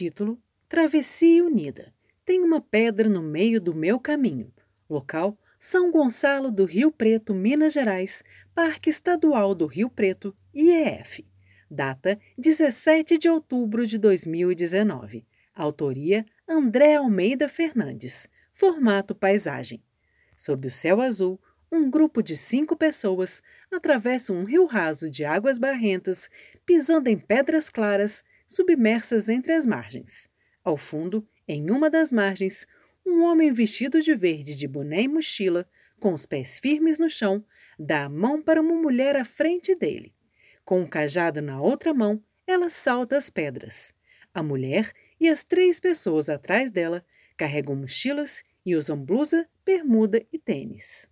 Título: Travessia Unida. Tem uma pedra no meio do meu caminho. Local: São Gonçalo do Rio Preto, Minas Gerais, Parque Estadual do Rio Preto, IEF. Data: 17 de outubro de 2019. Autoria: André Almeida Fernandes. Formato paisagem. Sob o céu azul, um grupo de cinco pessoas atravessa um rio raso de águas barrentas, pisando em pedras claras submersas entre as margens. Ao fundo, em uma das margens, um homem vestido de verde de boné e mochila, com os pés firmes no chão, dá a mão para uma mulher à frente dele. Com um cajado na outra mão, ela salta as pedras. A mulher e as três pessoas atrás dela carregam mochilas e usam blusa, bermuda e tênis.